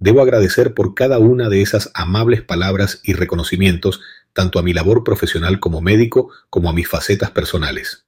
Debo agradecer por cada una de esas amables palabras y reconocimientos tanto a mi labor profesional como médico como a mis facetas personales.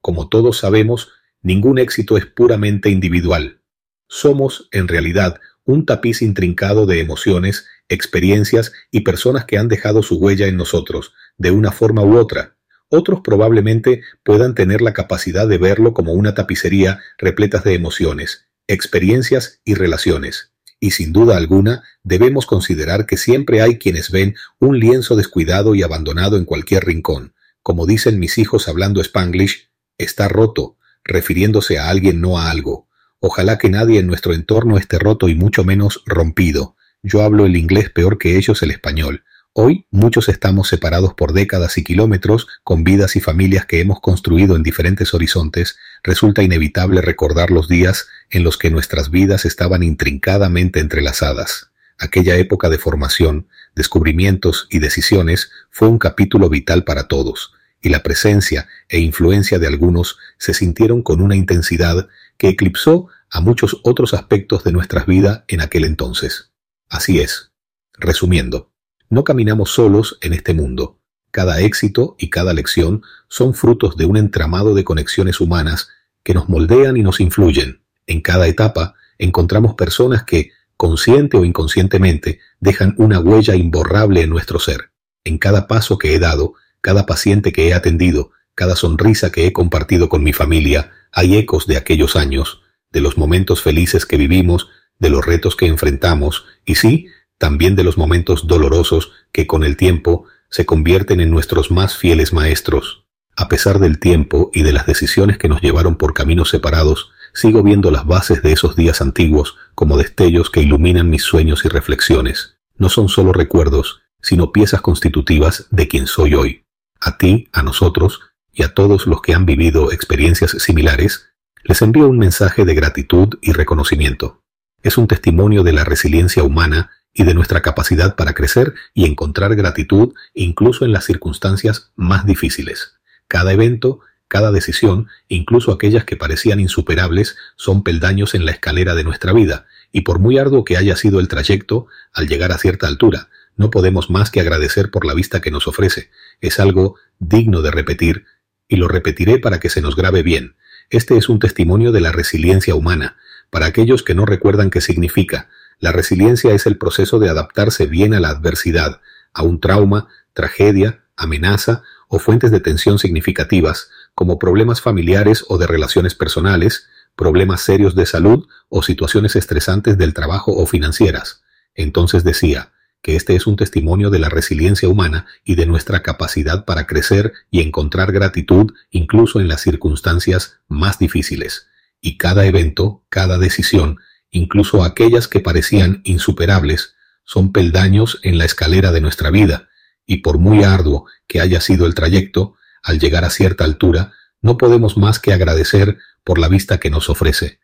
Como todos sabemos, ningún éxito es puramente individual. Somos, en realidad, un tapiz intrincado de emociones, experiencias y personas que han dejado su huella en nosotros, de una forma u otra. Otros probablemente puedan tener la capacidad de verlo como una tapicería repleta de emociones, experiencias y relaciones. Y sin duda alguna debemos considerar que siempre hay quienes ven un lienzo descuidado y abandonado en cualquier rincón. Como dicen mis hijos hablando spanglish, está roto, refiriéndose a alguien no a algo. Ojalá que nadie en nuestro entorno esté roto y mucho menos rompido. Yo hablo el inglés peor que ellos el español. Hoy muchos estamos separados por décadas y kilómetros, con vidas y familias que hemos construido en diferentes horizontes, resulta inevitable recordar los días en los que nuestras vidas estaban intrincadamente entrelazadas. Aquella época de formación, descubrimientos y decisiones fue un capítulo vital para todos, y la presencia e influencia de algunos se sintieron con una intensidad que eclipsó a muchos otros aspectos de nuestras vidas en aquel entonces. Así es. Resumiendo, no caminamos solos en este mundo. Cada éxito y cada lección son frutos de un entramado de conexiones humanas que nos moldean y nos influyen. En cada etapa encontramos personas que, consciente o inconscientemente, dejan una huella imborrable en nuestro ser. En cada paso que he dado, cada paciente que he atendido, cada sonrisa que he compartido con mi familia, hay ecos de aquellos años, de los momentos felices que vivimos, de los retos que enfrentamos, y sí, también de los momentos dolorosos que con el tiempo se convierten en nuestros más fieles maestros. A pesar del tiempo y de las decisiones que nos llevaron por caminos separados, sigo viendo las bases de esos días antiguos como destellos que iluminan mis sueños y reflexiones. No son solo recuerdos, sino piezas constitutivas de quien soy hoy a ti, a nosotros y a todos los que han vivido experiencias similares, les envío un mensaje de gratitud y reconocimiento. Es un testimonio de la resiliencia humana y de nuestra capacidad para crecer y encontrar gratitud incluso en las circunstancias más difíciles. Cada evento, cada decisión, incluso aquellas que parecían insuperables, son peldaños en la escalera de nuestra vida, y por muy arduo que haya sido el trayecto, al llegar a cierta altura, no podemos más que agradecer por la vista que nos ofrece. Es algo digno de repetir, y lo repetiré para que se nos grabe bien. Este es un testimonio de la resiliencia humana. Para aquellos que no recuerdan qué significa, la resiliencia es el proceso de adaptarse bien a la adversidad, a un trauma, tragedia, amenaza o fuentes de tensión significativas, como problemas familiares o de relaciones personales, problemas serios de salud o situaciones estresantes del trabajo o financieras. Entonces decía, que este es un testimonio de la resiliencia humana y de nuestra capacidad para crecer y encontrar gratitud incluso en las circunstancias más difíciles. Y cada evento, cada decisión, incluso aquellas que parecían insuperables, son peldaños en la escalera de nuestra vida, y por muy arduo que haya sido el trayecto, al llegar a cierta altura, no podemos más que agradecer por la vista que nos ofrece.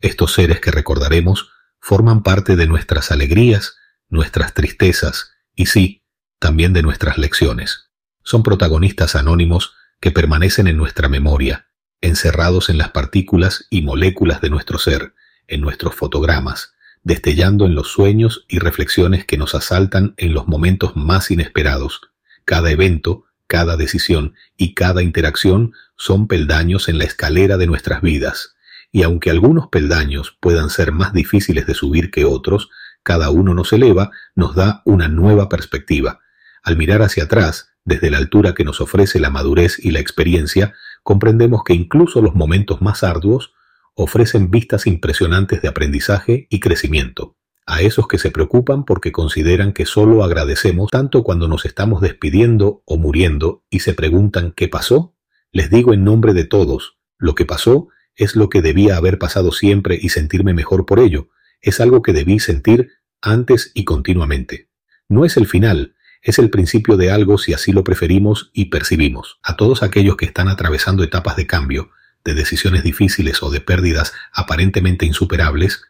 Estos seres que recordaremos forman parte de nuestras alegrías, nuestras tristezas y sí, también de nuestras lecciones. Son protagonistas anónimos que permanecen en nuestra memoria, encerrados en las partículas y moléculas de nuestro ser, en nuestros fotogramas, destellando en los sueños y reflexiones que nos asaltan en los momentos más inesperados. Cada evento, cada decisión y cada interacción son peldaños en la escalera de nuestras vidas, y aunque algunos peldaños puedan ser más difíciles de subir que otros, cada uno nos eleva, nos da una nueva perspectiva. Al mirar hacia atrás, desde la altura que nos ofrece la madurez y la experiencia, comprendemos que incluso los momentos más arduos ofrecen vistas impresionantes de aprendizaje y crecimiento. A esos que se preocupan porque consideran que solo agradecemos tanto cuando nos estamos despidiendo o muriendo y se preguntan qué pasó, les digo en nombre de todos, lo que pasó es lo que debía haber pasado siempre y sentirme mejor por ello, es algo que debí sentir antes y continuamente. No es el final, es el principio de algo si así lo preferimos y percibimos. A todos aquellos que están atravesando etapas de cambio, de decisiones difíciles o de pérdidas aparentemente insuperables,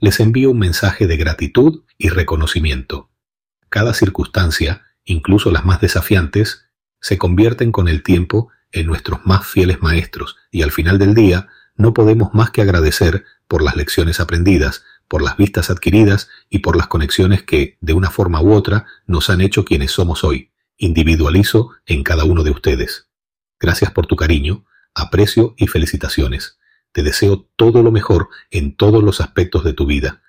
les envío un mensaje de gratitud y reconocimiento. Cada circunstancia, incluso las más desafiantes, se convierten con el tiempo en nuestros más fieles maestros y al final del día no podemos más que agradecer por las lecciones aprendidas, por las vistas adquiridas y por las conexiones que, de una forma u otra, nos han hecho quienes somos hoy. Individualizo en cada uno de ustedes. Gracias por tu cariño, aprecio y felicitaciones. Te deseo todo lo mejor en todos los aspectos de tu vida